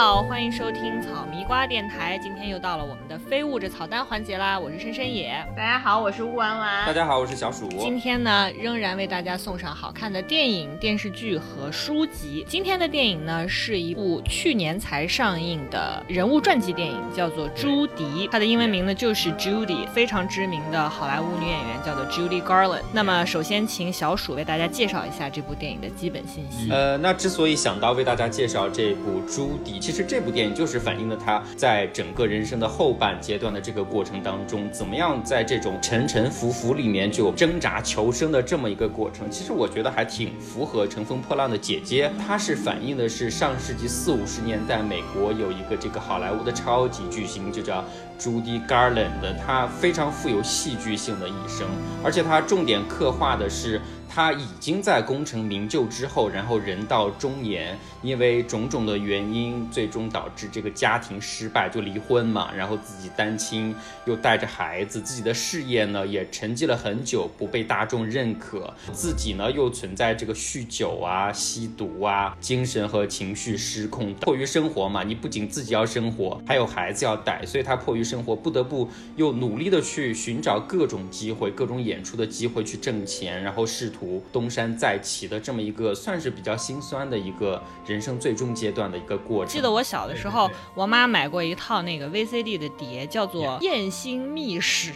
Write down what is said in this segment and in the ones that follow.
好，欢迎收听草迷瓜电台。今天又到了我们的非物质草单环节啦，我是深深野。大家好，我是乌丸丸。大家好，我是小鼠。今天呢，仍然为大家送上好看的电影、电视剧和书籍。今天的电影呢，是一部去年才上映的人物传记电影，叫做《朱迪》，它的英文名呢就是 Judy，非常知名的好莱坞女演员叫做 Judy Garland。那么，首先请小鼠为大家介绍一下这部电影的基本信息。呃，那之所以想到为大家介绍这部《朱迪》，其实这部电影就是反映了在整个人生的后半阶段的这个过程当中，怎么样在这种沉沉浮浮里面就挣扎求生的这么一个过程。其实我觉得还挺符合《乘风破浪的姐姐》，它是反映的是上世纪四五十年代美国有一个这个好莱坞的超级巨星，就叫朱迪· Garland 的，他非常富有戏剧性的一生，而且他重点刻画的是。他已经在功成名就之后，然后人到中年，因为种种的原因，最终导致这个家庭失败，就离婚嘛。然后自己单亲，又带着孩子，自己的事业呢也沉寂了很久，不被大众认可。自己呢又存在这个酗酒啊、吸毒啊，精神和情绪失控。迫于生活嘛，你不仅自己要生活，还有孩子要带，所以他迫于生活，不得不又努力的去寻找各种机会、各种演出的机会去挣钱，然后试图。东山再起的这么一个，算是比较心酸的一个人生最终阶段的一个过程。记得我小的时候，我妈买过一套那个 VCD 的碟，叫做《艳星秘史》。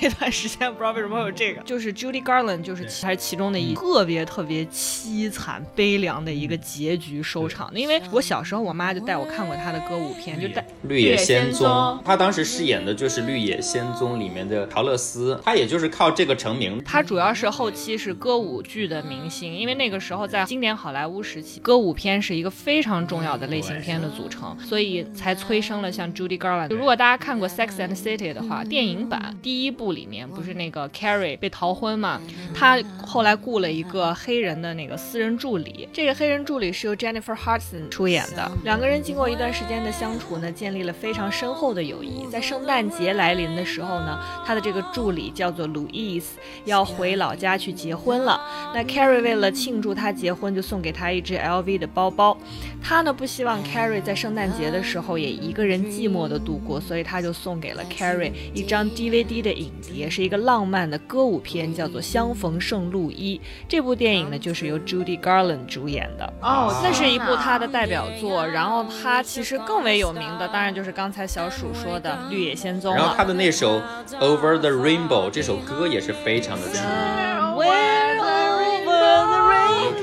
那段时间不知道为什么会有这个，就是 Judy Garland，就是还是其中的一特别特别凄惨悲凉的一个结局收场。因为我小时候，我妈就带我看过她的歌舞片，就带《绿野仙踪》，她当时饰演的就是《绿野仙踪》里面的陶乐斯，她也就是靠这个成名。她主要是后期是歌舞。舞剧的明星，因为那个时候在经典好莱坞时期，歌舞片是一个非常重要的类型片的组成，所以才催生了像 Judy Garland。如果大家看过《Sex and City》的话，电影版第一部里面不是那个 Carrie 被逃婚嘛？他后来雇了一个黑人的那个私人助理，这个黑人助理是由 Jennifer Hudson 出演的。两个人经过一段时间的相处呢，建立了非常深厚的友谊。在圣诞节来临的时候呢，他的这个助理叫做 Louis，要回老家去结婚了。那 Carrie 为了庆祝他结婚，就送给他一只 LV 的包包。他呢不希望 Carrie 在圣诞节的时候也一个人寂寞的度过，所以他就送给了 Carrie 一张 DVD 的影碟，是一个浪漫的歌舞片，叫做《相逢圣路易》。这部电影呢就是由 Judy Garland 主演的哦，那是一部他的代表作。然后他其实更为有名的，当然就是刚才小鼠说的《绿野仙踪》然后他的那首 Over the Rainbow 这首歌也是非常的出名。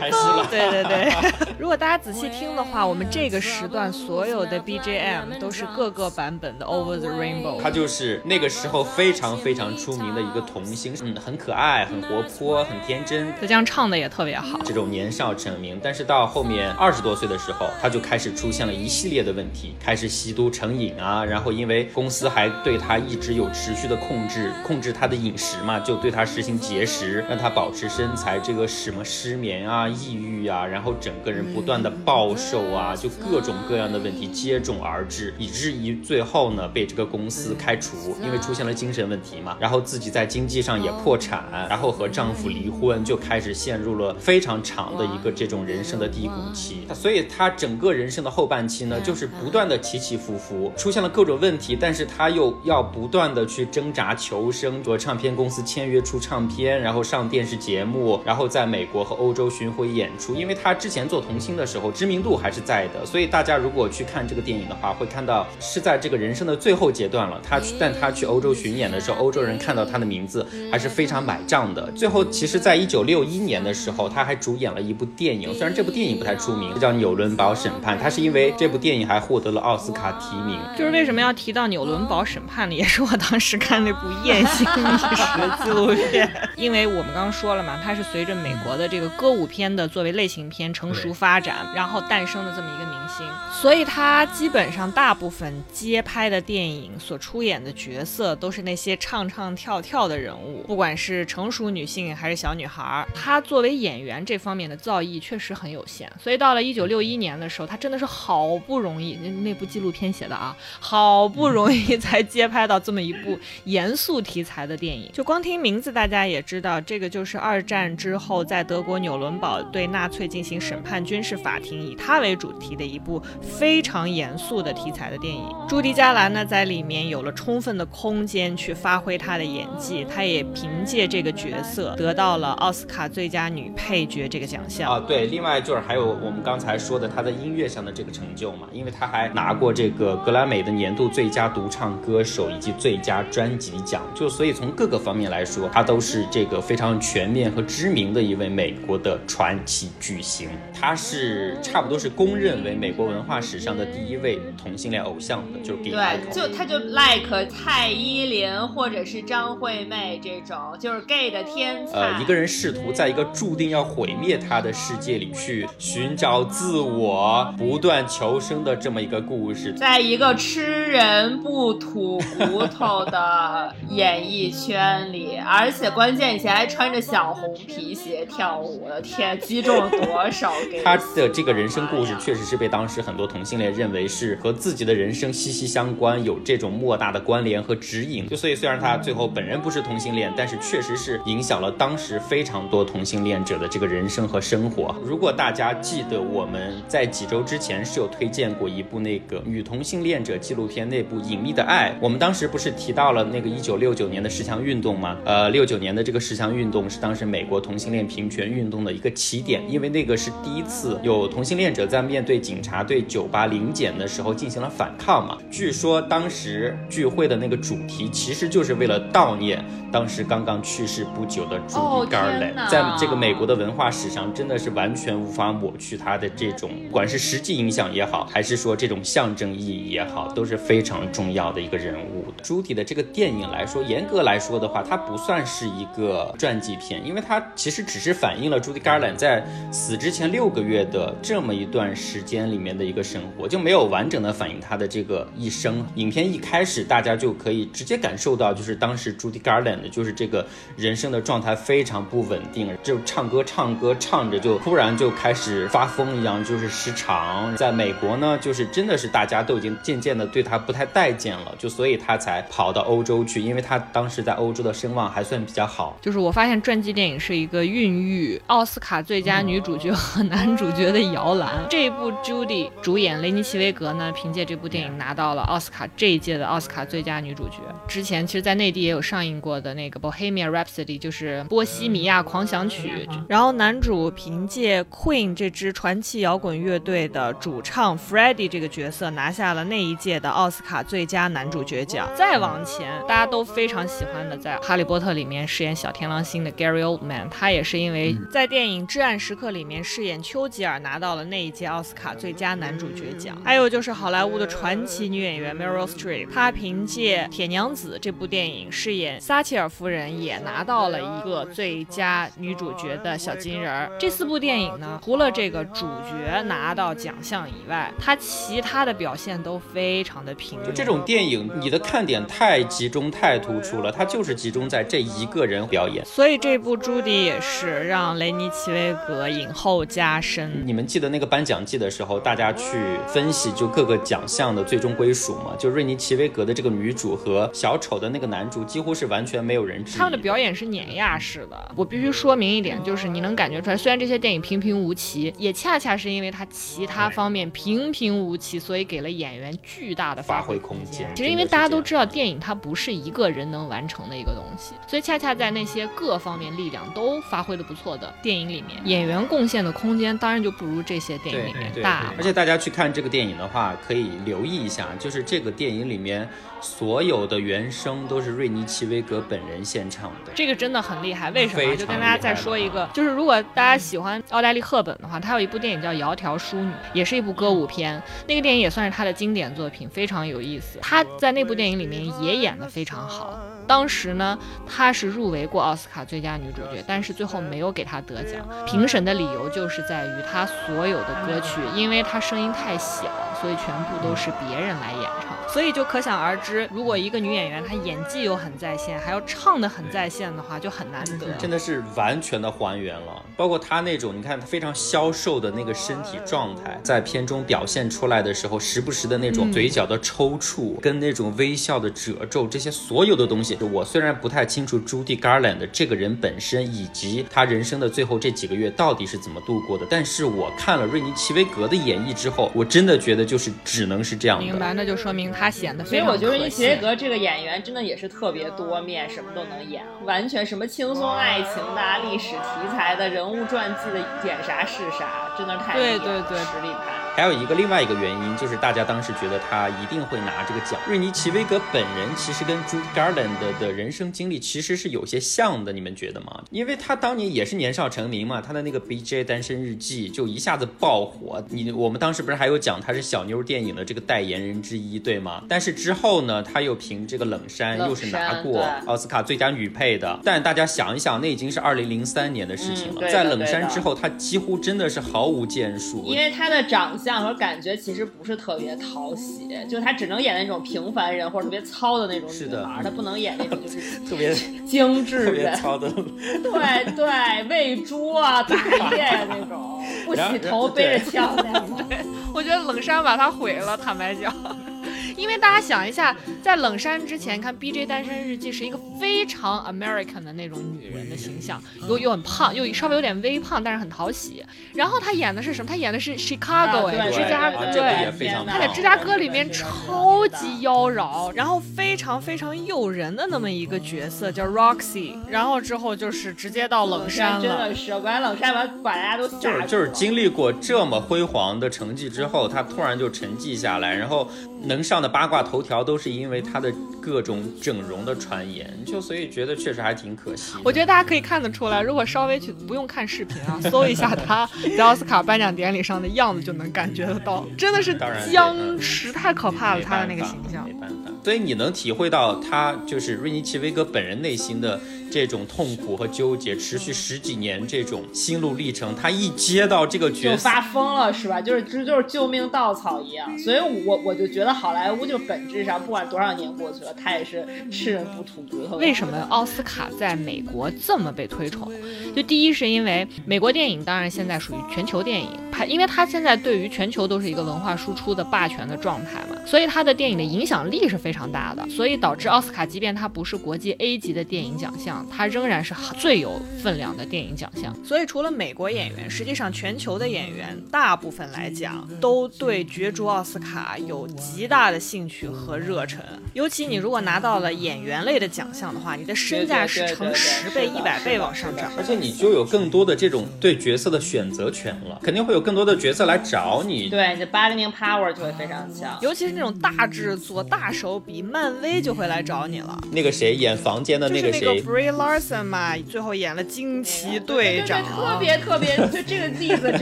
开始了，对 对对。如果大家仔细听的话，我们这个时段所有的 BGM 都是各个版本的 Over the Rainbow。他就是那个时候非常非常出名的一个童星，嗯，很可爱，很活泼，很天真。他这样唱的也特别好。这种年少成名，但是到后面二十多岁的时候，他就开始出现了一系列的问题，开始吸毒成瘾啊。然后因为公司还对他一直有持续的控制，控制他的饮食嘛，就对他实行节食，让他保持身材。这个什么失眠啊、抑郁啊，然后整个人。不断的暴瘦啊，就各种各样的问题接踵而至，以至于最后呢被这个公司开除，因为出现了精神问题嘛。然后自己在经济上也破产，然后和丈夫离婚，就开始陷入了非常长的一个这种人生的低谷期。所以她整个人生的后半期呢，就是不断的起起伏伏，出现了各种问题，但是她又要不断的去挣扎求生，和唱片公司签约出唱片，然后上电视节目，然后在美国和欧洲巡回演出。因为他之前做童星的时候知名度还是在的，所以大家如果去看这个电影的话，会看到是在这个人生的最后阶段了。他去，但他去欧洲巡演的时候，欧洲人看到他的名字还是非常买账的。最后，其实，在一九六一年的时候，他还主演了一部电影，虽然这部电影不太出名，叫《纽伦堡审判》。他是因为这部电影还获得了奥斯卡提名。就是为什么要提到纽伦堡审判呢？也是我当时看那部《艳星历史》的纪录片，因为我们刚刚说了嘛，它是随着美国的这个歌舞片的作为类型片成熟。发展，然后诞生的这么一个明星，所以他基本上大部分接拍的电影所出演的角色都是那些唱唱跳跳的人物，不管是成熟女性还是小女孩。他作为演员这方面的造诣确实很有限，所以到了一九六一年的时候，他真的是好不容易，那那部纪录片写的啊，好不容易 才接拍到这么一部严肃题材的电影。就光听名字，大家也知道，这个就是二战之后在德国纽伦堡对纳粹进行审判。军事法庭以他为主题的一部非常严肃的题材的电影。朱迪·加兰呢，在里面有了充分的空间去发挥她的演技，她也凭借这个角色得到了奥斯卡最佳女配角这个奖项啊。对，另外就是还有我们刚才说的她在音乐上的这个成就嘛，因为她还拿过这个格莱美的年度最佳独唱歌手以及最佳专辑奖，就所以从各个方面来说，她都是这个非常全面和知名的一位美国的传奇巨星。他是差不多是公认为美国文化史上的第一位同性恋偶像的，就是 gay。对，就他就 like 蔡依林或者是张惠妹这种，就是 gay 的天才。呃，一个人试图在一个注定要毁灭他的世界里去寻找自我、不断求生的这么一个故事，在一个吃人不吐骨头的演艺圈里，而且关键以前还穿着小红皮鞋跳舞，我的天，击中了多少？他的这个人生故事确实是被当时很多同性恋认为是和自己的人生息息相关，有这种莫大的关联和指引。就所以，虽然他最后本人不是同性恋，但是确实是影响了当时非常多同性恋者的这个人生和生活。如果大家记得我们在几周之前是有推荐过一部那个女同性恋者纪录片，那部《隐秘的爱》，我们当时不是提到了那个一九六九年的十强运动吗？呃，六九年的这个十强运动是当时美国同性恋平权运动的一个起点，因为那个是第一次有同性恋者在面对警察对酒吧临检的时候进行了反抗嘛。据说当时聚会的那个主题其实就是为了悼念当时刚刚去世不久的朱迪·加兰，在这个美国的文化史上真的是完全无法抹去他的这种，不管是实际影响也好，还是说这种象征意义也好，都是非常重要的一个人物。朱迪的这个电影来说，严格来说的话，它不算是一个传记片，因为它其实只是反映了朱迪·加在死之前六个月的这么一段时间里面的一个生活，就没有完整的反映他的这个一生。影片一开始，大家就可以直接感受到，就是当时朱迪·加兰的就是这个人生的状态非常不稳定，就唱歌唱歌唱着就突然就开始发疯一样，就是失常。在美国呢，就是真的是大家都已经渐渐的对他不太待见了，就所以他才跑到欧洲去，因为他当时在欧洲的声望还算比较好。就是我发现传记电影是一个孕育奥斯卡最佳女主角和 男主角的摇篮。这一部 Judy 主演雷尼奇维格呢，凭借这部电影拿到了奥斯卡这一届的奥斯卡最佳女主角。之前其实，在内地也有上映过的那个 Bohemian Rhapsody，就是波西米亚狂想曲。然后男主凭借 Queen 这支传奇摇滚乐队的主唱 Freddie 这个角色，拿下了那一届的奥斯卡最佳男主角奖。再往前，大家都非常喜欢的，在《哈利波特》里面饰演小天狼星的 Gary Oldman，他也是因为在电影《至暗时刻》里面饰演丘吉尔，拿到了那一届奥斯卡最佳男主角奖。还有就是好莱坞的传奇女演员 Meryl Streep，她凭借《铁娘子》这部电影饰演撒切尔夫人，也拿到了一个最佳女主角的小金人儿。这四部电影呢，除了这个主角拿到奖项以外，她其他的表现都非常的平庸。就这种电影，你的看点太集中、太突出了，它就是集中在这一个人表演。所以这部朱迪也是让雷尼奇维格影后加身。你们记得那个颁奖季的时候，大家去分析就各个奖项的最终归属吗？就瑞尼奇威格的这个女主和小丑的那个男主，几乎是完全没有人质疑。他们的表演是碾压式的。我必须说明一点，就是你能感觉出来，虽然这些电影平平无奇，也恰恰是因为它其他方面平平无奇，所以给了演员巨大的发挥空间。其实因为大家都知道，电影它不是一个人能完成的一个东西，所以恰恰在那些各方面力量都发挥的不错的电影里面，演员贡献的空间当然就不如这些电影里面大。而且大家去看这个电影的话，可以留意一下，就是这个电影里面所有的原声都是瑞尼奇维格本人献唱的，这个真的很厉害。为什么？就跟大家再说一个，就是如果大家喜欢奥黛丽·赫本的话，她有一部电影叫《窈窕淑女》，也是一部歌舞片，那个电影也算是她的经典作品，非常有意思。她在那部电影里面也演得非常好。当时呢，她是入围过奥斯卡最佳女主角，但是最后没有给她得奖。评审的理由就是在于她所有的歌曲，因为她声音太小。所以全部都是别人来演唱。所以就可想而知，如果一个女演员她演技又很在线，还要唱的很在线的话，就很难得。真的是完全的还原了，包括她那种你看她非常消瘦的那个身体状态，在片中表现出来的时候，时不时的那种嘴角的抽搐，跟那种微笑的褶皱，这些所有的东西，我虽然不太清楚 Judy Garland 这个人本身以及他人生的最后这几个月到底是怎么度过的，但是我看了瑞尼奇维格的演绎之后，我真的觉得就是只能是这样的。明白，那就说明。他显得非常，所以我觉得瑞尼奇维格这个演员真的也是特别多面，什么都能演，完全什么轻松爱情的、历史题材的人物传记的，演啥是啥，真的太对对对，实力派。还有一个另外一个原因，就是大家当时觉得他一定会拿这个奖。瑞尼奇威格本人其实跟 Judy Garland 的人生经历其实是有些像的，你们觉得吗？因为他当年也是年少成名嘛，他的那个 BJ 单身日记就一下子爆火。你我们当时不是还有讲他是小妞电影的这个代言人之一，对吗？但是之后呢，他又凭这个冷杉又是拿过奥斯卡最佳女配的。但大家想一想，那已经是二零零三年的事情了，在冷杉之后，他几乎真的是毫无建树，因为他的长。相和感觉其实不是特别讨喜，就他只能演那种平凡人或者特别糙的那种女孩，他不能演那种就是 特别精致、特别糙的。对对，喂猪啊、打猎呀那种，不洗头背着枪那种。我觉得冷杉把他毁了，坦白讲。因为大家想一下，在冷杉之前，看《B J 单身日记》是一个非常 American 的那种女人的形象，又又很胖，又稍微有点微胖，但是很讨喜。然后她演的是什么？她演的是 Chicago 哎，芝加哥。对，她在芝加哥里面超级妖娆，然后非常非常诱人的那么一个角色，叫 Roxy。然后之后就是直接到冷山了，真的是，把冷杉把把大家都就是就是经历过这么辉煌的成绩之后，她突然就沉寂下来，然后能上。的八卦头条都是因为她的各种整容的传言，就所以觉得确实还挺可惜。我觉得大家可以看得出来，如果稍微去不用看视频啊，搜一下他在奥斯卡颁奖典礼上的样子，就能感觉得到，真的是僵尸，太可怕了，他的那个形象。没办法，所以你能体会到他就是瑞尼奇威格本人内心的。这种痛苦和纠结持续十几年，这种心路历程，他一接到这个角色就发疯了，是吧？就是这就是救命稻草一样。所以，我我就觉得好莱坞就本质上不管多少年过去了，他也是吃人不吐骨头。为什么奥斯卡在美国这么被推崇？就第一是因为美国电影当然现在属于全球电影，拍，因为它现在对于全球都是一个文化输出的霸权的状态嘛，所以它的电影的影响力是非常大的。所以导致奥斯卡，即便它不是国际 A 级的电影奖项。它仍然是最有分量的电影奖项，所以除了美国演员，实际上全球的演员大部分来讲都对角逐奥斯卡有极大的兴趣和热忱。尤其你如果拿到了演员类的奖项的话，你的身价是成十倍、一百倍往上涨，而且你就有更多的这种对角色的选择权了，肯定会有更多的角色来找你。对，你的 bargaining power 就会非常强，尤其是那种大制作、大手笔，漫威就会来找你了。那个谁演房间的那个谁 Larson。嘛，最后演了惊奇队长，特别 特别，就这个例子真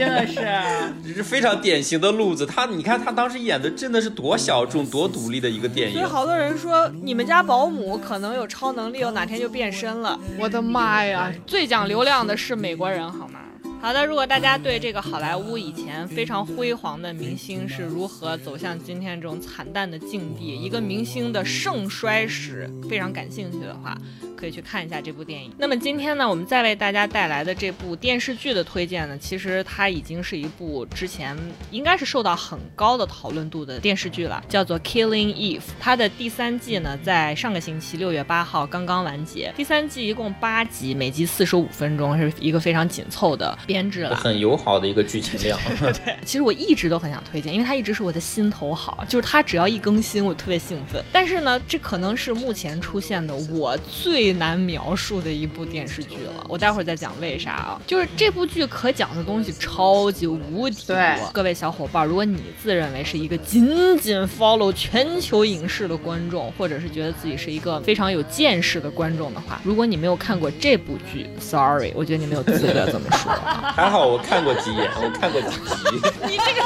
的是，这是非常典型的路子。他，你看他当时演的真的是多小众、多独立的一个电影。所以好多人说，你们家保姆可能有超能力，我哪天就变身了。我的妈呀，最讲流量的是美国人，好吗？好的，如果大家对这个好莱坞以前非常辉煌的明星是如何走向今天这种惨淡的境地，一个明星的盛衰史非常感兴趣的话，可以去看一下这部电影。那么今天呢，我们再为大家带来的这部电视剧的推荐呢，其实它已经是一部之前应该是受到很高的讨论度的电视剧了，叫做《Killing Eve》。它的第三季呢，在上个星期六月八号刚刚完结。第三季一共八集，每集四十五分钟，是一个非常紧凑的。编制了很友好的一个剧情量。对，其实我一直都很想推荐，因为它一直是我的心头好，就是它只要一更新，我特别兴奋。但是呢，这可能是目前出现的我最难描述的一部电视剧了。我待会儿再讲为啥啊？就是这部剧可讲的东西超级无敌多。各位小伙伴，如果你自认为是一个仅仅 follow 全球影视的观众，或者是觉得自己是一个非常有见识的观众的话，如果你没有看过这部剧，sorry，我觉得你没有资格这么说。还好我看过几眼，我看过几集。你这个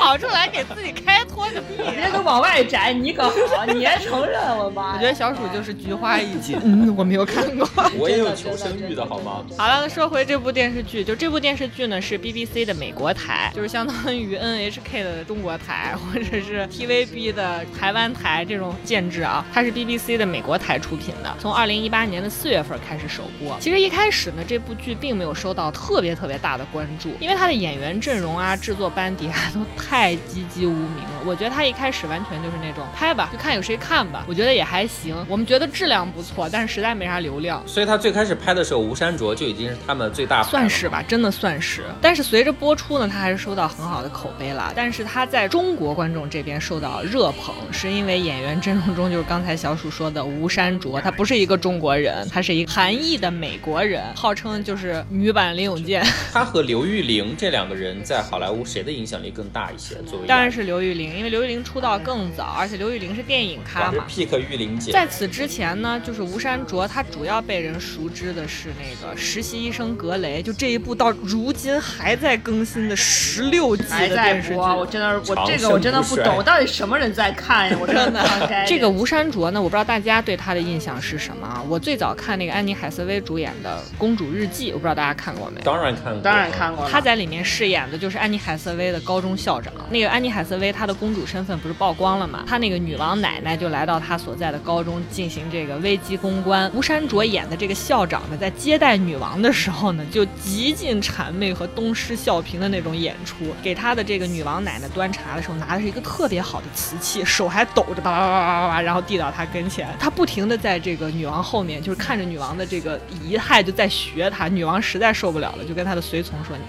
跑出来给自己开脱个屁！人家都往外摘，你可好，你还承认？我妈！我觉得小鼠就是菊花一 紧。嗯，我没有看过。我也有求生欲的好吗？好了，那说回这部电视剧，就这部电视剧呢是 BBC 的美国台，就是相当于 NHK 的中国台，或者是 TVB 的台湾台这种建制啊。它是 BBC 的美国台出品的，从二零一八年的四月份开始首播。其实一开始呢，这部剧并没有收到特别特别大的关注，因为它的演员阵容啊、制作班底啊都太籍籍无名了。我觉得他一开始完全就是那种拍吧，就看有谁看吧。我觉得也还行，我们觉得质量不错，但是实在没啥流量。所以他最开始拍的时候，吴山卓就已经是他们最大算是吧，真的算是。但是随着播出呢，他还是收到很好的口碑了。但是他在中国观众这边受到热捧，是因为演员阵容中就是刚才小鼠说的吴山卓，他不是一个中国人，他是一个韩裔的美国人，号称就是女版林永健。他和刘玉玲这两个人在好莱坞谁的影响力更大一些？作为当然是刘玉玲，因为刘玉玲出道更早，而且刘玉玲是电影咖嘛。pick 玉玲姐。在此之前呢，就是吴山卓，他主要被人熟知的是那个实习医生格雷，就这一部到如今还在更新的十六季的电视剧。我真的，我这个我真的不懂，到底什么人在看呀？我真的。这个吴山卓呢，我不知道大家对他的印象是什么。我最早看那个安妮海瑟薇主演的《公主日记》，我不知道大家看过没？当然看过，当然看过。她在里面饰演的就是安妮海瑟薇的高中校长。那个安妮海瑟薇她的公主身份不是曝光了嘛？她那个女王奶奶就来到她所在的高中进行这个危机公关。吴山卓演的这个校长呢，在接待女王的时候呢，就极尽谄媚和东施效颦的那种演出。给他的这个女王奶奶端茶的时候，拿的是一个特别好的瓷器，手还抖着，叭叭叭叭叭叭，然后递到她跟前。他不停的在这个女王后面，就是看着女王的这个仪态，就在学她。女王实在受不了了，就跟她的随从说：“你，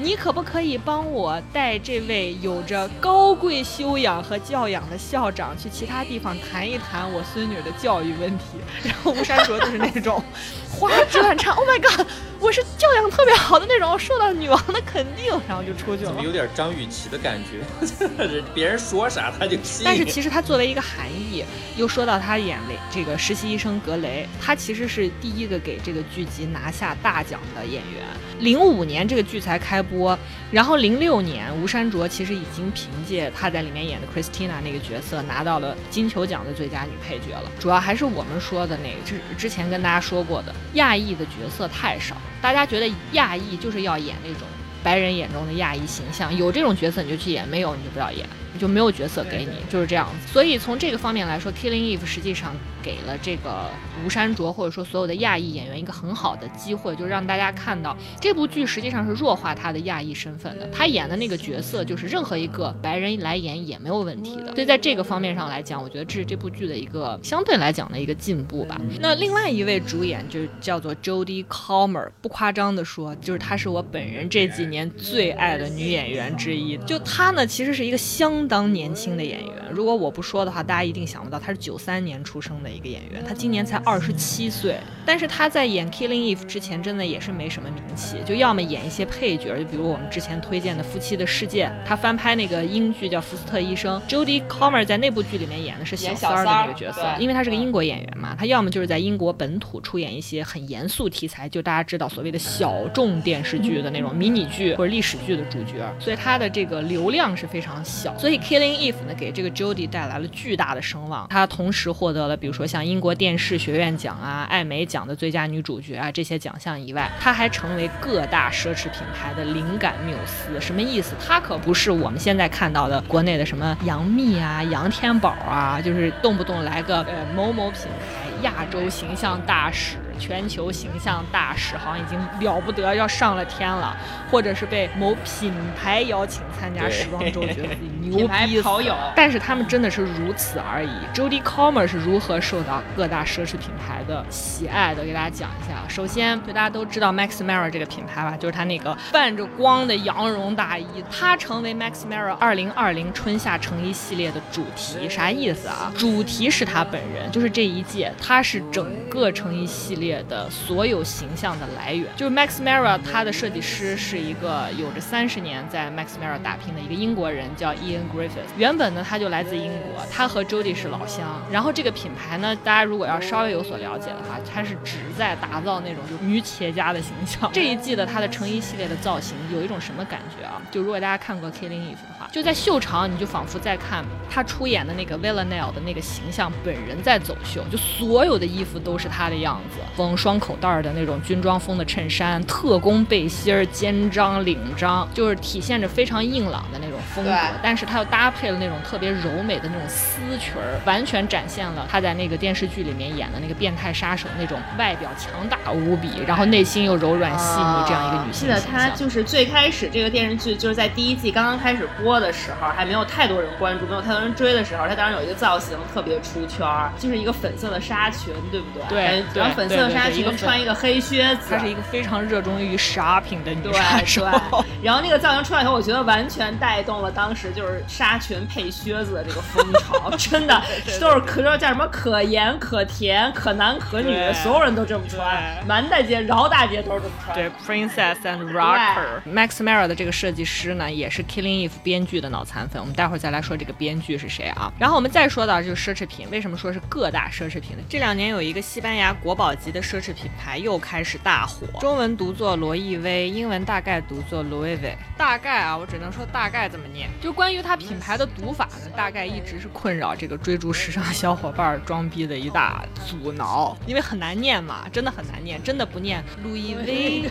你可不可以帮我带这位有着高贵修养和教养的校长去其他地方谈一谈我孙女的教育问题？”然后吴山卓就是那种花枝乱颤，Oh my god！我是教养特别好的那种，受到女王的肯定，然后就出去了。怎么有点张雨绮的感觉？别人说啥他就信。但是其实他作为一个韩裔，又说到他演雷这个实习医生格雷，他其实是第一个给这个剧集拿下大奖的演员。零五年这个剧才开播，然后零六年吴珊卓其实已经凭借他在里面演的 Christina 那个角色拿到了金球奖的最佳女配角了。主要还是我们说的那个之之前跟大家说过的亚裔的角色太少。大家觉得亚裔就是要演那种白人眼中的亚裔形象，有这种角色你就去演，没有你就不要演，就没有角色给你，就是这样子。所以从这个方面来说，《Killing Eve》实际上给了这个吴山卓或者说所有的亚裔演员一个很好的机会，就是让大家看到这部剧实际上是弱化他的亚裔身份的。他演的那个角色就是任何一个白人来演也没有问题的。所以在这个方面上来讲，我觉得这是这部剧的一个相对来讲的一个进步吧。那另外一位主演就叫做 Jodie Comer，不夸张的说，就是她是我本人这几年最爱的女演员之一。就她呢，其实是一个相当年轻的演员。如果我不说的话，大家一定想不到，他是九三年出生的一个演员。他今年才二十七岁，但是他在演《Killing Eve》之前，真的也是没什么名气，就要么演一些配角，就比如我们之前推荐的《夫妻的世界》，他翻拍那个英剧叫《福斯特医生》，Jodie Comer 在那部剧里面演的是小三儿的那个角色，因为他是个英国演员嘛，他要么就是在英国本土出演一些很严肃题材，就大家知道所谓的小众电视剧的那种迷你剧或者历史剧的主角，所以他的这个流量是非常小。所以《所以 Killing Eve》呢，给这个 Jodie 带来了巨大的声望，她同时获得了比如说像英国电视学院奖啊、艾美奖的最佳女主角啊这些奖项以外，她还成为各大奢侈品牌的灵感缪斯。什么意思？她可不是我们现在看到的国内的什么杨幂啊、杨天宝啊，就是动不动来个呃某某品牌亚洲形象大使。全球形象大使好像已经了不得，要上了天了，或者是被某品牌邀请参加时装周，觉得自己牛逼跑友。但是他们真的是如此而已。Jodie Comer 是如何受到各大奢侈品牌的喜爱的？给大家讲一下。首先，就大家都知道 Max Mara 这个品牌吧，就是它那个泛着光的羊绒大衣，它成为 Max Mara 二零二零春夏成衣系列的主题。啥意思啊？主题是他本人，就是这一届，他是整个成衣系列。列的所有形象的来源。就是 Max Mara，他的设计师是一个有着三十年在 Max Mara 打拼的一个英国人，叫 Ian Griffith。原本呢，他就来自英国，他和 Jody 是老乡。然后这个品牌呢，大家如果要稍微有所了解的话，它是旨在打造那种就女企业家的形象。这一季的它的成衣系列的造型有一种什么感觉啊？就如果大家看过 Killing Eve 的话，就在秀场，你就仿佛在看他出演的那个 Villanelle 的那个形象本人在走秀，就所有的衣服都是他的样子，缝双口袋的那种军装风的衬衫，特工背心儿，肩章、领章，就是体现着非常硬朗的那种风格。但是他又搭配了那种特别柔美的那种丝裙儿，完全展现了他在那个电视剧里面演的那个变态杀手那种外表强大无比，然后内心又柔软细腻这样一个女性记得。他就是最开始这个电视剧就是在第一季刚刚开始播的时候，还没有太多人关注，没有太多人追的时候，他当时有一个造型特别出圈，就是一个粉色的纱裙，对不对？对，然后粉色的纱裙穿一个黑靴子，她是一个非常热衷于 shopping 的女杀手。然后那个造型出来以后，我觉得完全带动了当时就是纱裙配靴子的这个风潮，真的都是可叫什么可盐可甜可男可女，所有人都这么穿，满大街饶大街都是这么穿。对，Princess and Rocker。Max Mara 的这个设计师呢，也是 Killing Eve 编剧的脑残粉。我们待会儿再来说这个编剧是谁啊？然后我们再说到就是奢侈品，为什么说是各大奢侈品呢？这两年有一个西班牙国宝级的奢侈品牌又开始大火，中文读作罗意威，英文大概读作 Louis V。大概啊，我只能说大概怎么念。就关于它品牌的读法呢，大概一直是困扰这个追逐时尚小伙伴装逼的一大阻挠，因为很难念嘛，真的很难念，真的不念 Louis V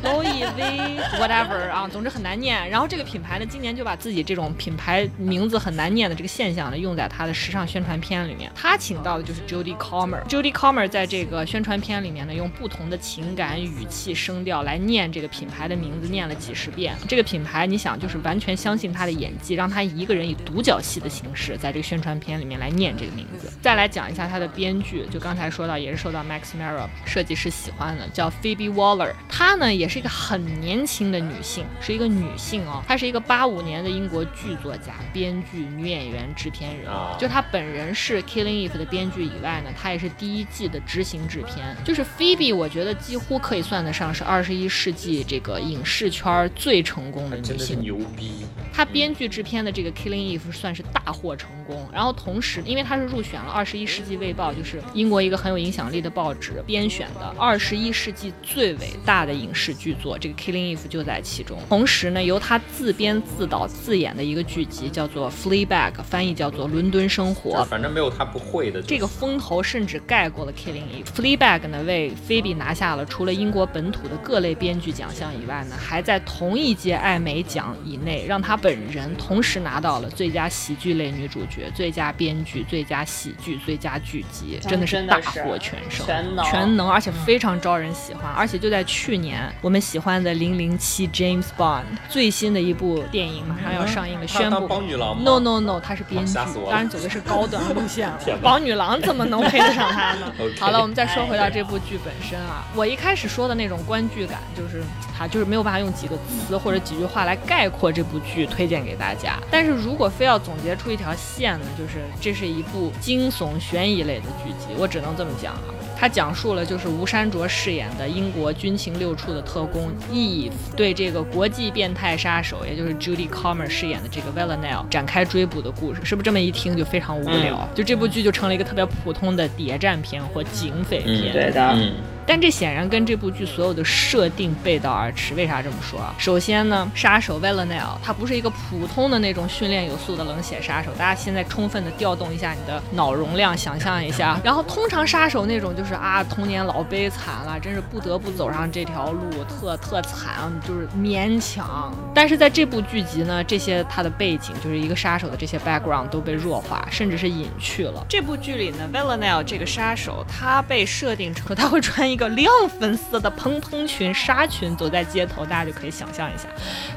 whatever 啊，总之很难念。然后这个品牌呢，今年就把自己这种品牌名字很难念的这个现象呢，用在它的时尚宣传片里面。他请到的就是 Judy Comer。Judy Comer 在这个宣传片里面呢，用不同的情感、语气、声调来念这个品牌的名字，念了几十遍。这个品牌，你想，就是完全相信他的演技，让他一个人以独角戏的形式，在这个宣传片里面来念这个名字。再来讲一下他的编剧，就刚才说到，也是受到 Max Mara 设计师喜欢的，叫 Phoebe Waller。她呢，也是一个很年轻的女性，是一个女性哦。她是一个八五年的英国剧作家、编剧、女演员、制片人。就她本人是 Killing Eve 的编剧以外呢，她也是第一季的执行制片。就是 Phoebe，我觉得几乎可以算得上是二十一世纪这个影视圈最成功的女性。真的是牛逼！她编剧制片的这个 Killing Eve 算是大获成功。然后同时，因为她是入选了《二十一世纪卫报》，就是英国一个很有影响力的报纸编选的二十一世纪最伟大的影视剧作，这个 Killing Eve 就在其中。同时呢，由她自编自导自演的一个剧集叫做《Fleabag》，翻译叫做《伦敦生活》。反正没有她不会的。这个风头甚至盖过了 Killing Eve。Fleabag 呢，为菲比拿下了除了英国本土的各类编剧奖项以外呢，还在同一届艾美奖以内，让她本人同时拿到了最佳喜剧类女主角、最佳编剧、最佳喜剧、最佳剧集，真的是大获全胜，全能，全能，而且非常招人喜欢。而且就在去年，我们喜欢的《零零七》James Bond 最新的一部电影马上要上映了，宣布。女郎？No No No，他是编剧，当然走的是高端路线了。宝女郎怎么能配得上他呢？好了，我们再说回到这部剧本身啊，我一开始说的那种观剧感，就是他就是没有办法用几个词或者几句话来概括这部剧，推荐给大家。但是如果非要总结出一条线呢，就是这是一部惊悚悬疑类的剧集，我只能这么讲啊。它讲述了就是吴山卓饰演的英国军情六处的特工 Eve 对这个国际变态杀手，也就是 Judy Comer 饰演的这个 Villanelle 展开追捕的故事。是不是这么一听就非常无聊？就这部剧就成了一个特别普通的谍战片或警匪片。对的。但这显然跟这部剧所有的设定背道而驰。为啥这么说啊？首先呢，杀手 Villanelle 他不是一个普通的那种训练有素的冷血杀手。大家现在充分的调动一下你的脑容量，想象一下。然后通常杀手那种就是啊，童年老悲惨了，真是不得不走上这条路，特特惨，就是勉强。但是在这部剧集呢，这些他的背景就是一个杀手的这些 background 都被弱化，甚至是隐去了。这部剧里呢，Villanelle 这个杀手他被设定成他会穿一。一个亮粉色的蓬蓬裙、纱裙走在街头，大家就可以想象一下，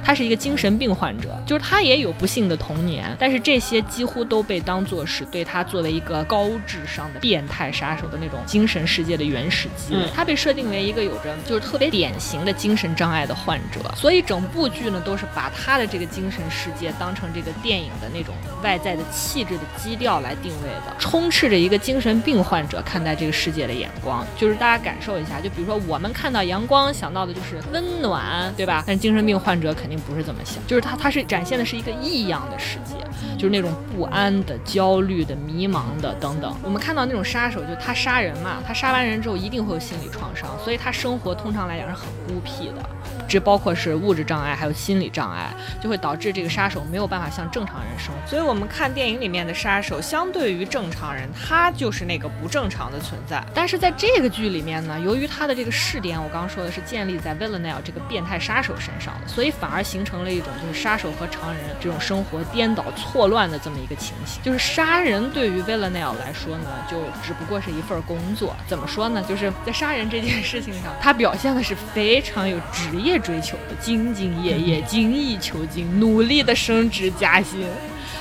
他是一个精神病患者，就是他也有不幸的童年，但是这些几乎都被当作是对他作为一个高智商的变态杀手的那种精神世界的原始积累。他被设定为一个有着就是特别典型的精神障碍的患者，所以整部剧呢都是把他的这个精神世界当成这个电影的那种外在的气质的基调来定位的，充斥着一个精神病患者看待这个世界的眼光，就是大家感受。受一下。就比如说我们看到阳光想到的就是温暖，对吧？但精神病患者肯定不是这么想，就是他他是展现的是一个异样的世界，就是那种不安的、焦虑的、迷茫的等等。我们看到那种杀手，就他杀人嘛，他杀完人之后一定会有心理创伤，所以他生活通常来讲是很孤僻的。这包括是物质障碍，还有心理障碍，就会导致这个杀手没有办法像正常人生活。所以，我们看电影里面的杀手，相对于正常人，他就是那个不正常的存在。但是在这个剧里面呢，由于他的这个视点，我刚刚说的是建立在 Villanelle 这个变态杀手身上，所以反而形成了一种就是杀手和常人这种生活颠倒错乱的这么一个情形。就是杀人对于 Villanelle 来说呢，就只不过是一份工作。怎么说呢？就是在杀人这件事情上，他表现的是非常有职业。追求的兢兢业业、精益求精、努力的升职加薪。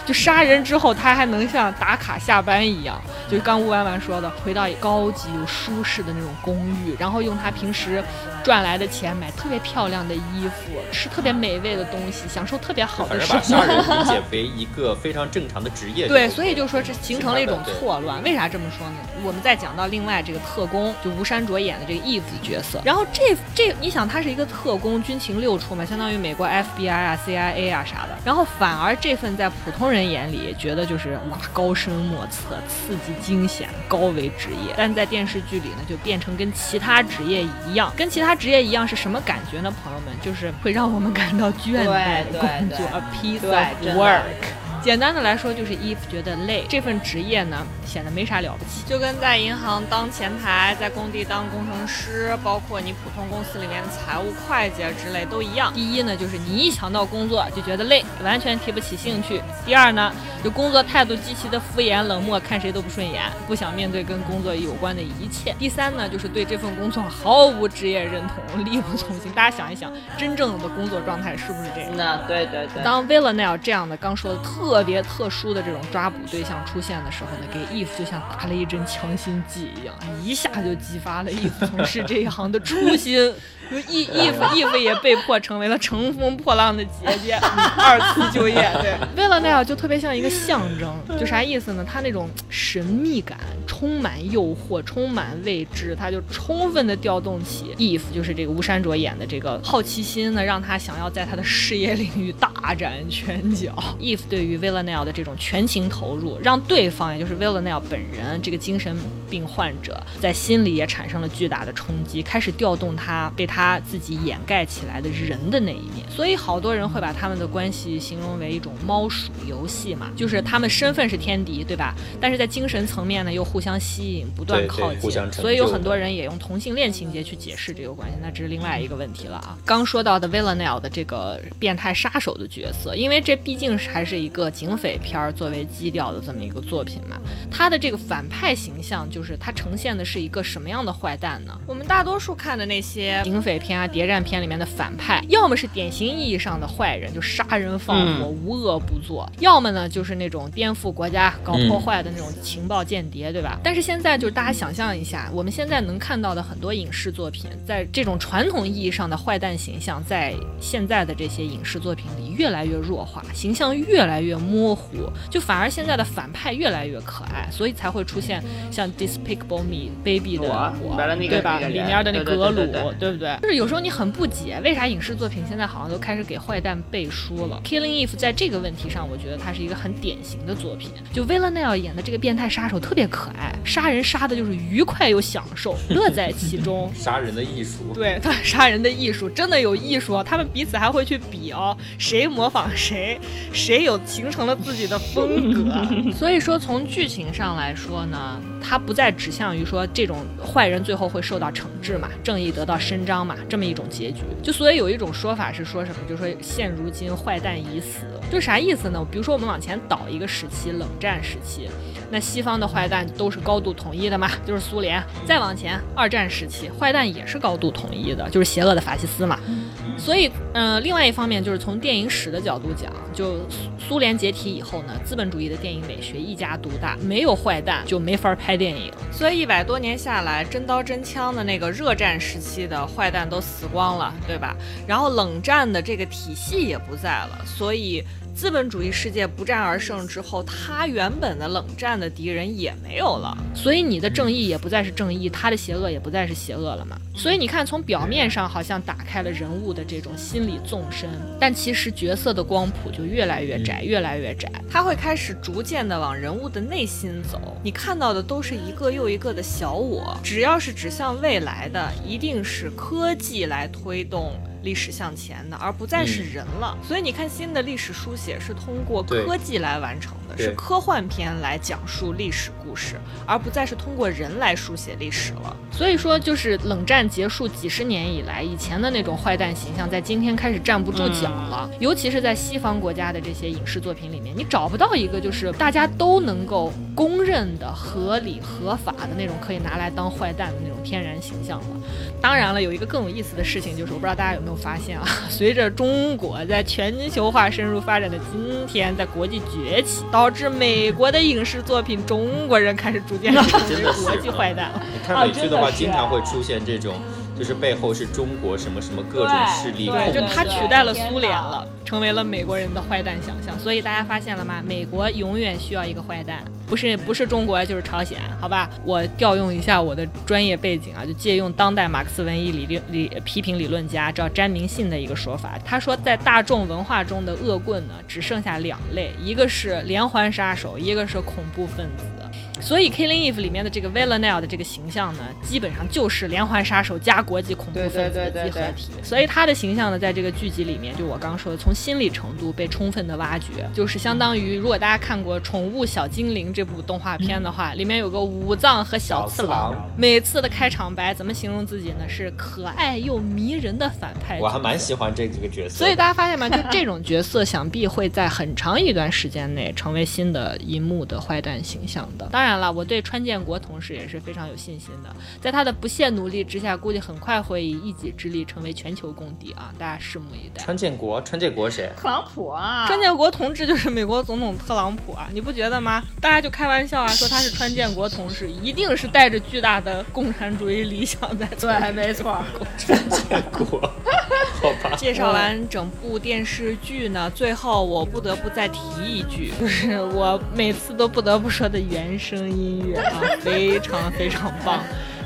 就杀人之后，他还能像打卡下班一样，就刚吴婉婉说的，回到高级又舒适的那种公寓，然后用他平时赚来的钱买特别漂亮的衣服，吃特别美味的东西，享受特别好的生活。把杀人理解 为一个非常正常的职业。对，所以就说这形成了一种错乱。为啥这么说呢？我们再讲到另外这个特工，就吴山卓演的这个 Eve 角色，然后这这，你想他是一个特工，军情六处嘛，相当于美国 FBI 啊、CIA 啊啥的，然后反而这份在普通人。人眼里觉得就是哇高深莫测、刺激惊险、高危职业，但在电视剧里呢，就变成跟其他职业一样，跟其他职业一样是什么感觉呢？朋友们，就是会让我们感到倦怠的工作，a piece of work。简单的来说，就是 Eve 觉得累，这份职业呢显得没啥了不起，就跟在银行当前台，在工地当工程师，包括你普通公司里面的财务、会计啊之类都一样。第一呢，就是你一想到工作就觉得累，完全提不起兴趣；第二呢，就工作态度极其的敷衍冷漠，看谁都不顺眼，不想面对跟工作有关的一切；第三呢，就是对这份工作毫无职业认同，力不从心。大家想一想，真正的工作状态是不是这样？那对对对。当 Villanelle 这样的刚说的特。特别特殊的这种抓捕对象出现的时候呢，给 Eve 就像打了一针强心剂一样，一下就激发了 Eve 从事这一行的初心。就 Eve Eve 也被迫成为了乘风破浪的姐姐，二次就业。对，为了那样就特别像一个象征，就啥意思呢？他那种神秘感，充满诱惑，充满未知，他就充分的调动起 Eve，，就是这个吴山卓演的这个好奇心呢，让他想要在他的事业领域大展拳脚。义父对于 Villanelle 的这种全情投入，让对方也就是 Villanelle 本人这个精神病患者在心里也产生了巨大的冲击，开始调动他被他。他自己掩盖起来的人的那一面，所以好多人会把他们的关系形容为一种猫鼠游戏嘛，就是他们身份是天敌，对吧？但是在精神层面呢，又互相吸引，不断靠近，所以有很多人也用同性恋情节去解释这个关系，那这是另外一个问题了啊。刚说到的 Villanelle 的这个变态杀手的角色，因为这毕竟还是一个警匪片儿作为基调的这么一个作品嘛，他的这个反派形象就是他呈现的是一个什么样的坏蛋呢？我们大多数看的那些警匪。匪片啊，谍战片里面的反派，要么是典型意义上的坏人，就杀人放火、无恶不作；要么呢，就是那种颠覆国家、搞破坏的那种情报间谍，对吧？但是现在就是大家想象一下，我们现在能看到的很多影视作品，在这种传统意义上的坏蛋形象，在现在的这些影视作品里越来越弱化，形象越来越模糊，就反而现在的反派越来越可爱，所以才会出现像《Despicable Me》Baby 的我，对吧？里面的那格鲁，对不对？就是有时候你很不解，为啥影视作品现在好像都开始给坏蛋背书了？Killing Eve 在这个问题上，我觉得它是一个很典型的作品。就 Villanelle 演的这个变态杀手特别可爱，杀人杀的就是愉快又享受，乐在其中。杀人的艺术，对他杀人的艺术真的有艺术，他们彼此还会去比哦，谁模仿谁，谁有形成了自己的风格。所以说从剧情上来说呢，它不再指向于说这种坏人最后会受到惩治嘛，正义得到伸张。嘛，这么一种结局，就所以有一种说法是说什么，就是说现如今坏蛋已死，就啥意思呢？比如说我们往前倒一个时期，冷战时期，那西方的坏蛋都是高度统一的嘛，就是苏联。再往前，二战时期，坏蛋也是高度统一的，就是邪恶的法西斯嘛。所以，嗯，另外一方面就是从电影史的角度讲，就苏联解体以后呢，资本主义的电影美学一家独大，没有坏蛋就没法拍电影。所以一百多年下来，真刀真枪的那个热战时期的坏。蛋都死光了，对吧？然后冷战的这个体系也不在了，所以资本主义世界不战而胜之后，他原本的冷战的敌人也没有了，所以你的正义也不再是正义，他的邪恶也不再是邪恶了嘛。所以你看，从表面上好像打开了人物的这种心理纵深，但其实角色的光谱就越来越窄，越来越窄。他会开始逐渐的往人物的内心走，你看到的都是一个又一个的小我。只要是指向未来的，一定是科技来推动。历史向前的，而不再是人了。所以你看，新的历史书写是通过科技来完成的，是科幻片来讲述历史故事，而不再是通过人来书写历史了。所以说，就是冷战结束几十年以来，以前的那种坏蛋形象，在今天开始站不住脚了。尤其是在西方国家的这些影视作品里面，你找不到一个就是大家都能够公认的合理合法的那种可以拿来当坏蛋的那种天然形象了。当然了，有一个更有意思的事情，就是我不知道大家有没有。发现啊，随着中国在全球化深入发展的今天，在国际崛起，导致美国的影视作品，中国人开始逐渐 成为国际坏蛋了。你看美剧的话，经常会出现这种。就是背后是中国什么什么各种势力，对，就他取代了苏联了，成为了美国人的坏蛋想象。所以大家发现了吗？美国永远需要一个坏蛋，不是不是中国就是朝鲜，好吧？我调用一下我的专业背景啊，就借用当代马克思文艺理论理批评理论家叫詹明信的一个说法，他说在大众文化中的恶棍呢，只剩下两类，一个是连环杀手，一个是恐怖分子。所以《Killing Eve》里面的这个 Villanelle 的这个形象呢，基本上就是连环杀手加国际恐怖分子的集合体。所以他的形象呢，在这个剧集里面，就我刚说的，从心理程度被充分的挖掘，就是相当于如果大家看过《宠物小精灵》这部动画片的话，里面有个武藏和小次郎，每次的开场白怎么形容自己呢？是可爱又迷人的反派。我还蛮喜欢这几个角色。所以大家发现吗？就这种角色，想必会在很长一段时间内成为新的银幕的坏蛋形象的。当然。当然了，我对川建国同事也是非常有信心的，在他的不懈努力之下，估计很快会以一己之力成为全球公敌啊！大家拭目以待。川建国，川建国谁？特朗普啊！川建国同志就是美国总统特朗普啊！你不觉得吗？大家就开玩笑啊，说他是川建国同志，一定是带着巨大的共产主义理想在做。对，没错。川建国，好吧。介绍完整部电视剧呢，最后我不得不再提一句，就是我每次都不得不说的原声。声音乐啊，非常非常棒。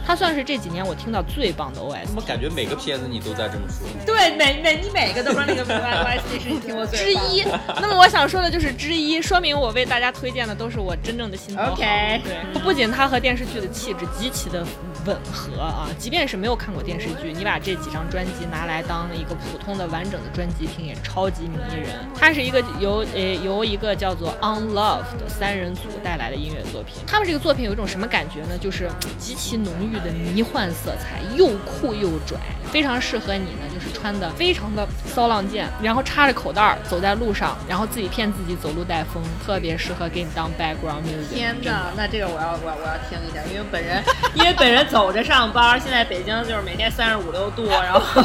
它算是这几年我听到最棒的 OS。怎么感觉每个片子你都在这么说？对，每每你每个都说那个 OS 是你听过之一。那么我想说的就是之一，说明我为大家推荐的都是我真正的心头好。OK，对，不仅它和电视剧的气质极其的吻合啊，即便是没有看过电视剧，你把这几张专辑拿来当一个普通的完整的专辑听，也超级迷人。它是一个由呃由一个叫做 Unloved 的三人组带来的音乐作品。他们这个作品有一种什么感觉呢？就是极其浓郁。的迷幻色彩又酷又拽，非常适合你呢，就是穿的非常的骚浪贱，然后插着口袋儿走在路上，然后自己骗自己走路带风，特别适合给你当 background music。天哪，那这个我要我我要听一下，因为本人因为本人走着上班，现在北京就是每天三十五六度，然后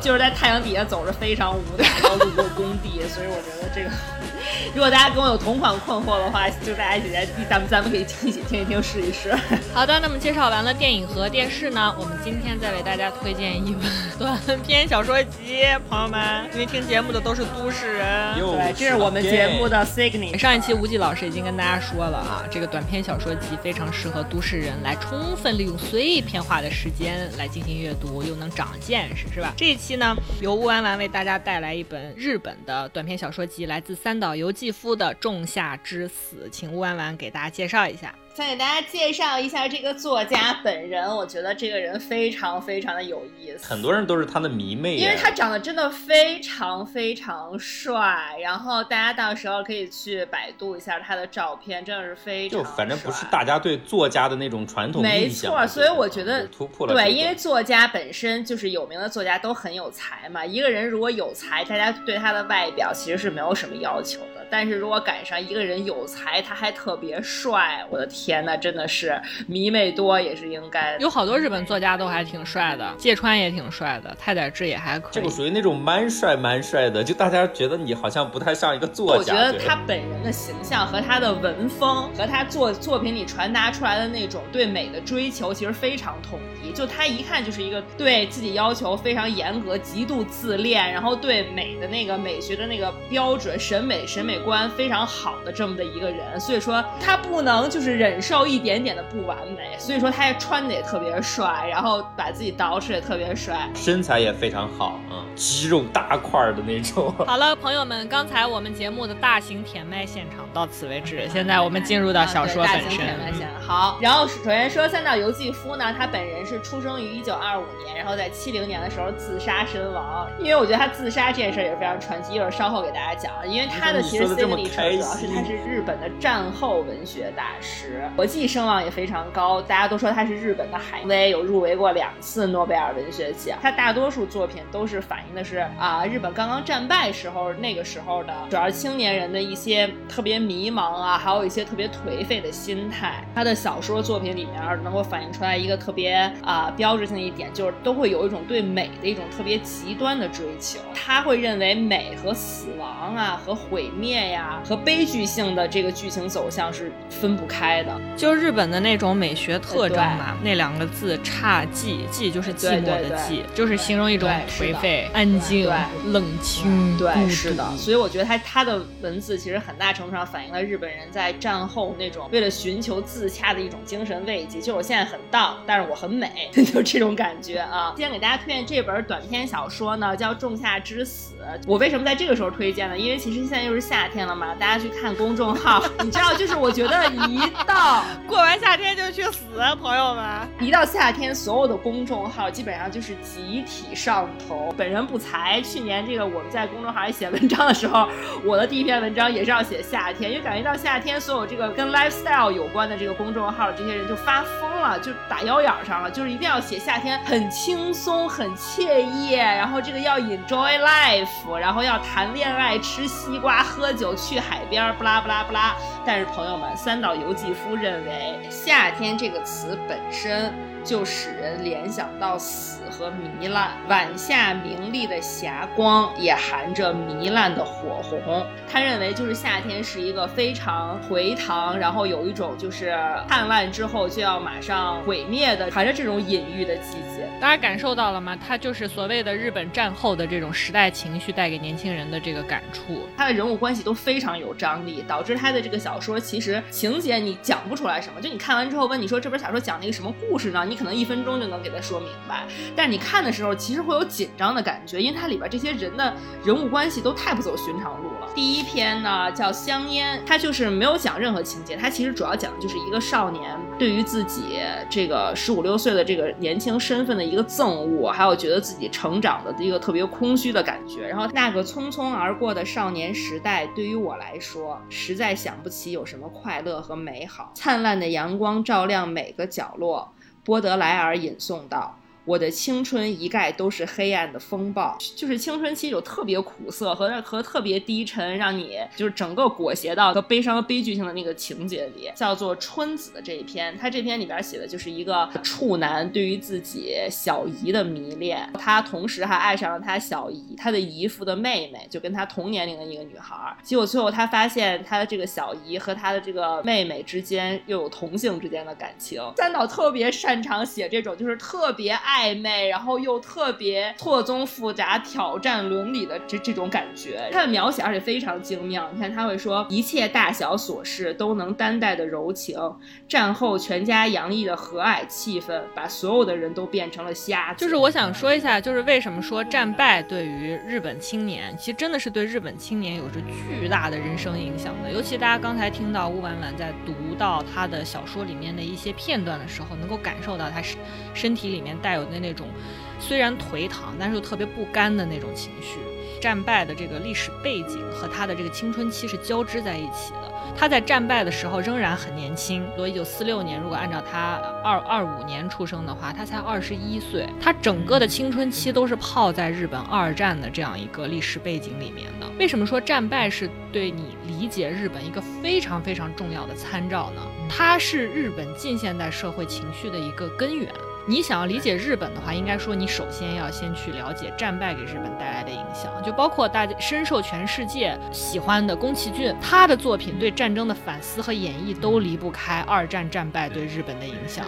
就是在太阳底下走着非常无聊，路过工地，所以我觉得这个。如果大家跟我有同款困惑的话，就大家一起来，咱们咱们可以一起听一听，试一试。好的，那么介绍完了电影和电视呢，我们今天再为大家推荐一本 短篇小说集，朋友们，因为听节目的都是都市人，对，这是我们节目的 signature。上一期吴忌老师已经跟大家说了啊，这个短篇小说集非常适合都市人来充分利用碎片化的时间来进行阅读，又能长见识，是吧？这一期呢，由乌丸丸为大家带来一本日本的短篇小说集，来自三岛由纪夫的《仲夏之死》，请乌弯弯给大家介绍一下。先给大家介绍一下这个作家本人，我觉得这个人非常非常的有意思。很多人都是他的迷妹，因为他长得真的非常非常帅。然后大家到时候可以去百度一下他的照片，真的是非常。就反正不是大家对作家的那种传统。没错，所以我觉得突破了。对，因为作家本身就是有名的作家都很有才嘛。一个人如果有才，大家对他的外表其实是没有什么要求的。但是如果赶上一个人有才，他还特别帅，我的天呐，真的是迷妹多也是应该。有好多日本作家都还挺帅的，芥川也挺帅的，太宰治也还可以。这个属于那种蛮帅蛮帅的，就大家觉得你好像不太像一个作家。我觉得他本人的形象和他的文风和他作作品里传达出来的那种对美的追求，其实非常统一。就他一看就是一个对自己要求非常严格、极度自恋，然后对美的那个美学的那个标准、审美审美观非常好的这么的一个人。所以说他不能就是忍受一点点的不完美。所以说他也穿的也特别帅，然后把自己捯饬也特别帅，身材也非常好啊，肌肉大块的那种。好了，朋友们，刚才我们节目的大型甜麦现场到此为止，现在我们进入到小说本身。好，然后首先说三岛由纪夫呢，他本人是出生于一九二五年，然后在七零年的时候自杀身亡。因为我觉得他自杀这件事也是非常传奇，一会儿稍后给大家讲。因为他的其实历程主要是他是日本的战后文学大师，国际声望也非常高，大家都说他是日本的海威，有入围过两次诺贝尔文学奖。他大多数作品都是反映的是啊，日本刚刚战败时候那个时候的主要青年人的一些特别迷茫啊，还有一些特别颓废的心态。他的小说作品里面能够反映出来一个特别啊标志性的一点，就是都会有一种对美的一种特别极端的追求。他会认为美和死亡啊，和毁灭呀，和悲剧性的这个剧情走向是分不开的。就日本的那种美学特征嘛，那两个字“侘寂”，寂就是寂寞的寂，就是形容一种颓废、安静、冷清、对，是的。所以我觉得他他的文字其实很大程度上反映了日本人在战后那种为了寻求自洽的一种精神慰藉。就是我现在很荡，但是我很美，就这种感觉啊。今天给大家推荐这本短篇小说呢，叫《仲夏之死》。我为什么在这个时候推荐呢？因为其实现在又是夏天了嘛，大家去看公众号，你知道，就是我觉得一到过完夏天就去死，朋友们，一到夏天，所有的公众号基本上就是集体上头。本人不才，去年这个我们在公众号里写文章的时候，我的第一篇文章也是要写夏天，因为感觉到夏天，所有这个跟 lifestyle 有关的这个公众号这些人就发疯了，就打腰眼上了，就是一定要写夏天很轻松、很惬意，然后这个要 enjoy life，然后要谈恋爱、吃西瓜、喝酒、去海边，不拉不拉不拉。但是朋友们，三岛由纪夫都认为“夏天”这个词本身就使人联想到死。和糜烂，晚夏明丽的霞光也含着糜烂的火红。他认为，就是夏天是一个非常回塘，然后有一种就是灿烂之后就要马上毁灭的，含着这种隐喻的季节。大家感受到了吗？他就是所谓的日本战后的这种时代情绪带给年轻人的这个感触。他的人物关系都非常有张力，导致他的这个小说其实情节你讲不出来什么。就你看完之后问你说这本小说讲了一个什么故事呢？你可能一分钟就能给他说明白，但。你看的时候，其实会有紧张的感觉，因为它里边这些人的人物关系都太不走寻常路了。第一篇呢叫《香烟》，它就是没有讲任何情节，它其实主要讲的就是一个少年对于自己这个十五六岁的这个年轻身份的一个憎恶，还有觉得自己成长的一个特别空虚的感觉。然后那个匆匆而过的少年时代，对于我来说，实在想不起有什么快乐和美好。灿烂的阳光照亮每个角落，波德莱尔吟诵道。我的青春一概都是黑暗的风暴，就是青春期有特别苦涩和和特别低沉，让你就是整个裹挟到和悲伤和、悲剧性的那个情节里，叫做春子的这一篇。他这篇里边写的就是一个处男对于自己小姨的迷恋，他同时还爱上了他小姨他的姨父的妹妹，就跟他同年龄的一个女孩。结果最后他发现他的这个小姨和他的这个妹妹之间又有同性之间的感情。三岛特别擅长写这种就是特别爱。暧昧，然后又特别错综复杂、挑战伦理的这这种感觉，他的描写而且非常精妙。你看他会说一切大小琐事都能担待的柔情，战后全家洋溢的和蔼气氛，把所有的人都变成了瞎子。就是我想说一下，就是为什么说战败对于日本青年，其实真的是对日本青年有着巨大的人生影响的。尤其大家刚才听到乌婉婉在读到他的小说里面的一些片段的时候，能够感受到他身身体里面带有。有的那种虽然颓唐，但是又特别不甘的那种情绪，战败的这个历史背景和他的这个青春期是交织在一起的。他在战败的时候仍然很年轻，说一九四六年，如果按照他二二五年出生的话，他才二十一岁。他整个的青春期都是泡在日本二战的这样一个历史背景里面的。为什么说战败是对你理解日本一个非常非常重要的参照呢？它是日本近现代社会情绪的一个根源。你想要理解日本的话，应该说你首先要先去了解战败给日本带来的影响，就包括大家深受全世界喜欢的宫崎骏，他的作品对战争的反思和演绎都离不开二战战败对日本的影响。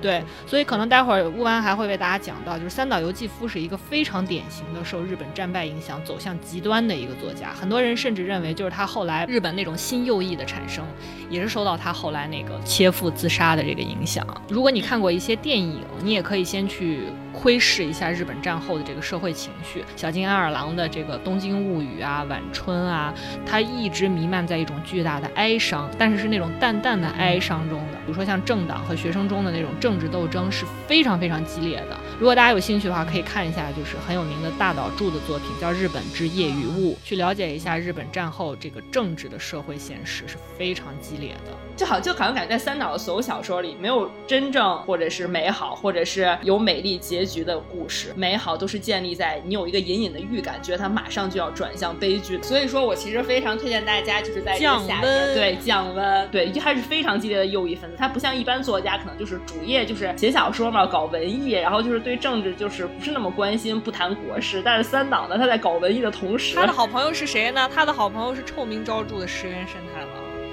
对，所以可能待会儿乌安还会为大家讲到，就是三岛由纪夫是一个非常典型的受日本战败影响走向极端的一个作家，很多人甚至认为就是他后来日本那种新右翼的产生，也是受到他后来那个切腹自杀的这个影响。如果你看过一些电影，你也可以先去窥视一下日本战后的这个社会情绪。小津安二郎的这个《东京物语》啊，《晚春》啊，它一直弥漫在一种巨大的哀伤，但是是那种淡淡的哀伤中的。比如说像政党和学生中的那种政治斗争是非常非常激烈的。如果大家有兴趣的话，可以看一下就是很有名的大岛渚的作品，叫《日本之夜与雾》，去了解一下日本战后这个政治的社会现实是非常激烈的。就好，就好像感觉在三岛的所有小说里，没有真正或者是美好，或者是有美丽结局的故事。美好都是建立在你有一个隐隐的预感，觉得它马上就要转向悲剧。所以说我其实非常推荐大家，就是在降温，对降温，对，还是非常激烈的右翼分子。他不像一般作家，可能就是主业就是写小说嘛，搞文艺，然后就是对政治就是不是那么关心，不谈国事。但是三党呢，他在搞文艺的同时，他的好朋友是谁呢？他的好朋友是臭名昭著的石原慎太郎。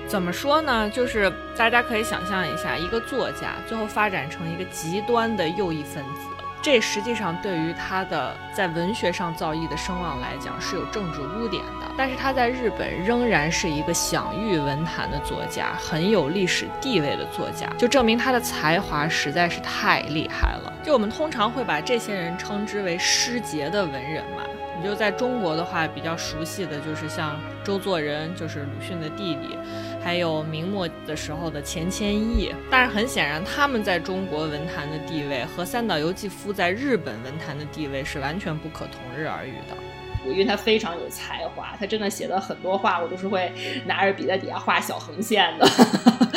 怎么说呢？就是大家可以想象一下，一个作家最后发展成一个极端的右翼分子，这实际上对于他的在文学上造诣的声望来讲是有政治污点的。但是他在日本仍然是一个享誉文坛的作家，很有历史地位的作家，就证明他的才华实在是太厉害了。就我们通常会把这些人称之为诗节的文人嘛。你就在中国的话，比较熟悉的就是像周作人，就是鲁迅的弟弟，还有明末的时候的钱谦益。但是很显然，他们在中国文坛的地位和三岛由纪夫在日本文坛的地位是完全不可同日而语的。我因为他非常有才华，他真的写的很多话，我都是会拿着笔在底下画小横线的。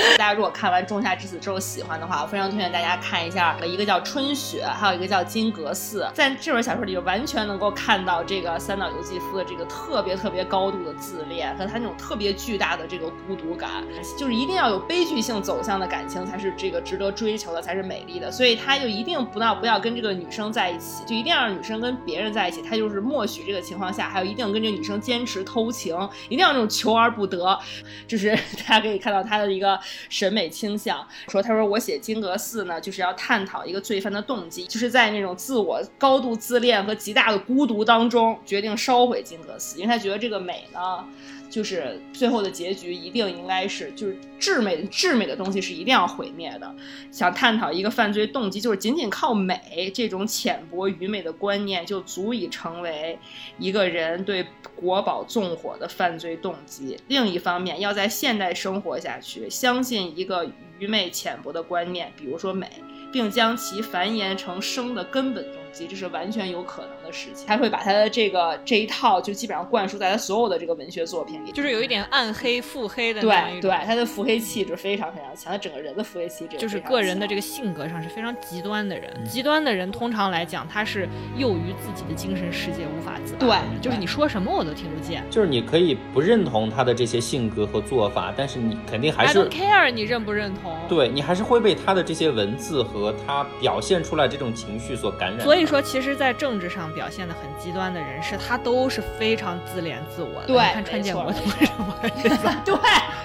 大家如果看完《仲夏之死》之后喜欢的话，我非常推荐大家看一下，一个叫《春雪》，还有一个叫《金阁寺》。在这本小说里，就完全能够看到这个三岛由纪夫的这个特别特别高度的自恋和他那种特别巨大的这个孤独感，就是一定要有悲剧性走向的感情才是这个值得追求的，才是美丽的。所以他就一定不要不要跟这个女生在一起，就一定要让女生跟别人在一起。他就是默许这个情况下，还有一定跟这个女生坚持偷情，一定要那种求而不得。就是 大家可以看到他的一个。审美倾向说，他说我写《金阁寺》呢，就是要探讨一个罪犯的动机，就是在那种自我高度自恋和极大的孤独当中，决定烧毁金阁寺，因为他觉得这个美呢。就是最后的结局一定应该是，就是至美至美的东西是一定要毁灭的。想探讨一个犯罪动机，就是仅仅靠美这种浅薄愚昧的观念，就足以成为一个人对国宝纵火的犯罪动机。另一方面，要在现代生活下去，相信一个愚昧浅薄的观念，比如说美，并将其繁衍成生的根本动机，这是完全有可能。的事情，他会把他的这个这一套就基本上灌输在他所有的这个文学作品里，就是有一点暗黑腹黑的对对，他的腹黑气质非常非常强，他整个人的腹黑气质就是个人的这个性格上是非常极端的人。极端的人通常来讲，他是囿于自己的精神世界无法自拔，对，就是你说什么我都听不见。就是你可以不认同他的这些性格和做法，但是你肯定还是 I don't care 你认不认同？对你还是会被他的这些文字和他表现出来这种情绪所感染。所以说，其实，在政治上表现的很极。端的人士，他都是非常自怜自我的。对，看川建国为什么？对，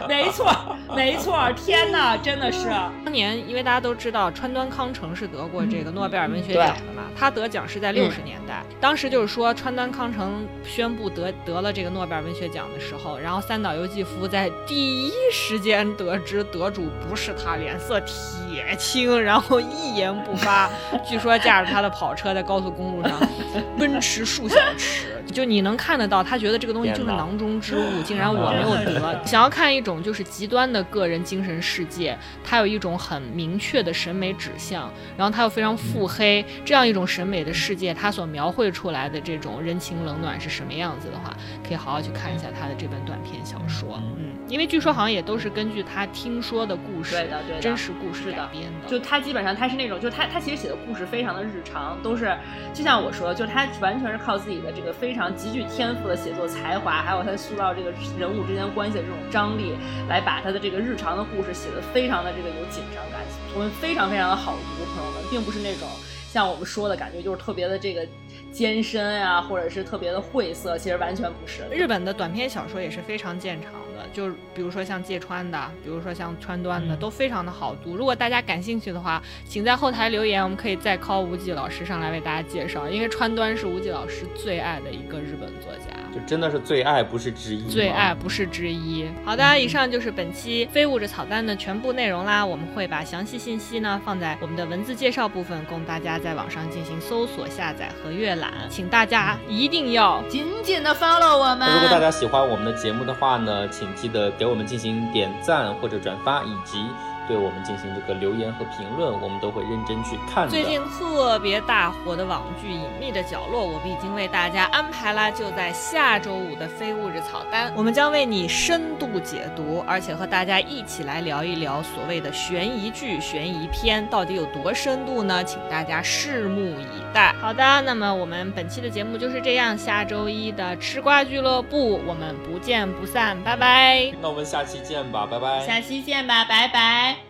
没错，没错。天哪，真的是。当年，因为大家都知道川端康成是得过这个诺贝尔文学奖的嘛，他得奖是在六十年代。当时就是说，川端康成宣布得得了这个诺贝尔文学奖的时候，然后三岛由纪夫在第一时间得知得主不是他，脸色铁青，然后一言不发。据说驾着他的跑车在高速公路上 奔驰。数小时，就你能看得到，他觉得这个东西就是囊中之物，竟然我没有 得。想要看一种就是极端的个人精神世界，他有一种很明确的审美指向，然后他又非常腹黑，这样一种审美的世界，他所描绘出来的这种人情冷暖是什么样子的话，可以好好去看一下他的这本短篇小说。嗯，因为据说好像也都是根据他听说的故事，对的，对的，真实故事改编的。就他基本上他是那种，就他他其实写的故事非常的日常，都是就像我说的，就是他完全是靠自己的这个非常极具天赋的写作才华，还有他塑造这个人物之间关系的这种张力，来把他的这个日常的故事写得非常的这个有紧张感，我们非常非常的好读，朋友们，并不是那种像我们说的感觉，就是特别的这个。艰深啊，或者是特别的晦涩，其实完全不是。日本的短篇小说也是非常见长的，就比如说像芥川的，比如说像川端的，都非常的好读。如果大家感兴趣的话，请在后台留言，我们可以再 call 无忌老师上来为大家介绍。因为川端是无忌老师最爱的一个日本作家，就真的是最爱，不是之一。最爱不是之一。好的，以上就是本期非物质草单的全部内容啦。我们会把详细信息呢放在我们的文字介绍部分，供大家在网上进行搜索、下载和阅览。请大家一定要紧紧的 follow 我们。如果大家喜欢我们的节目的话呢，请记得给我们进行点赞或者转发，以及。对我们进行这个留言和评论，我们都会认真去看。最近特别大火的网剧《隐秘的角落》，我们已经为大家安排了，就在下周五的非物质草单，我们将为你深度解读，而且和大家一起来聊一聊所谓的悬疑剧、悬疑片到底有多深度呢？请大家拭目以待。好的，那么我们本期的节目就是这样，下周一的吃瓜俱乐部，我们不见不散，拜拜。那我们下期见吧，拜拜。下期见吧，拜拜。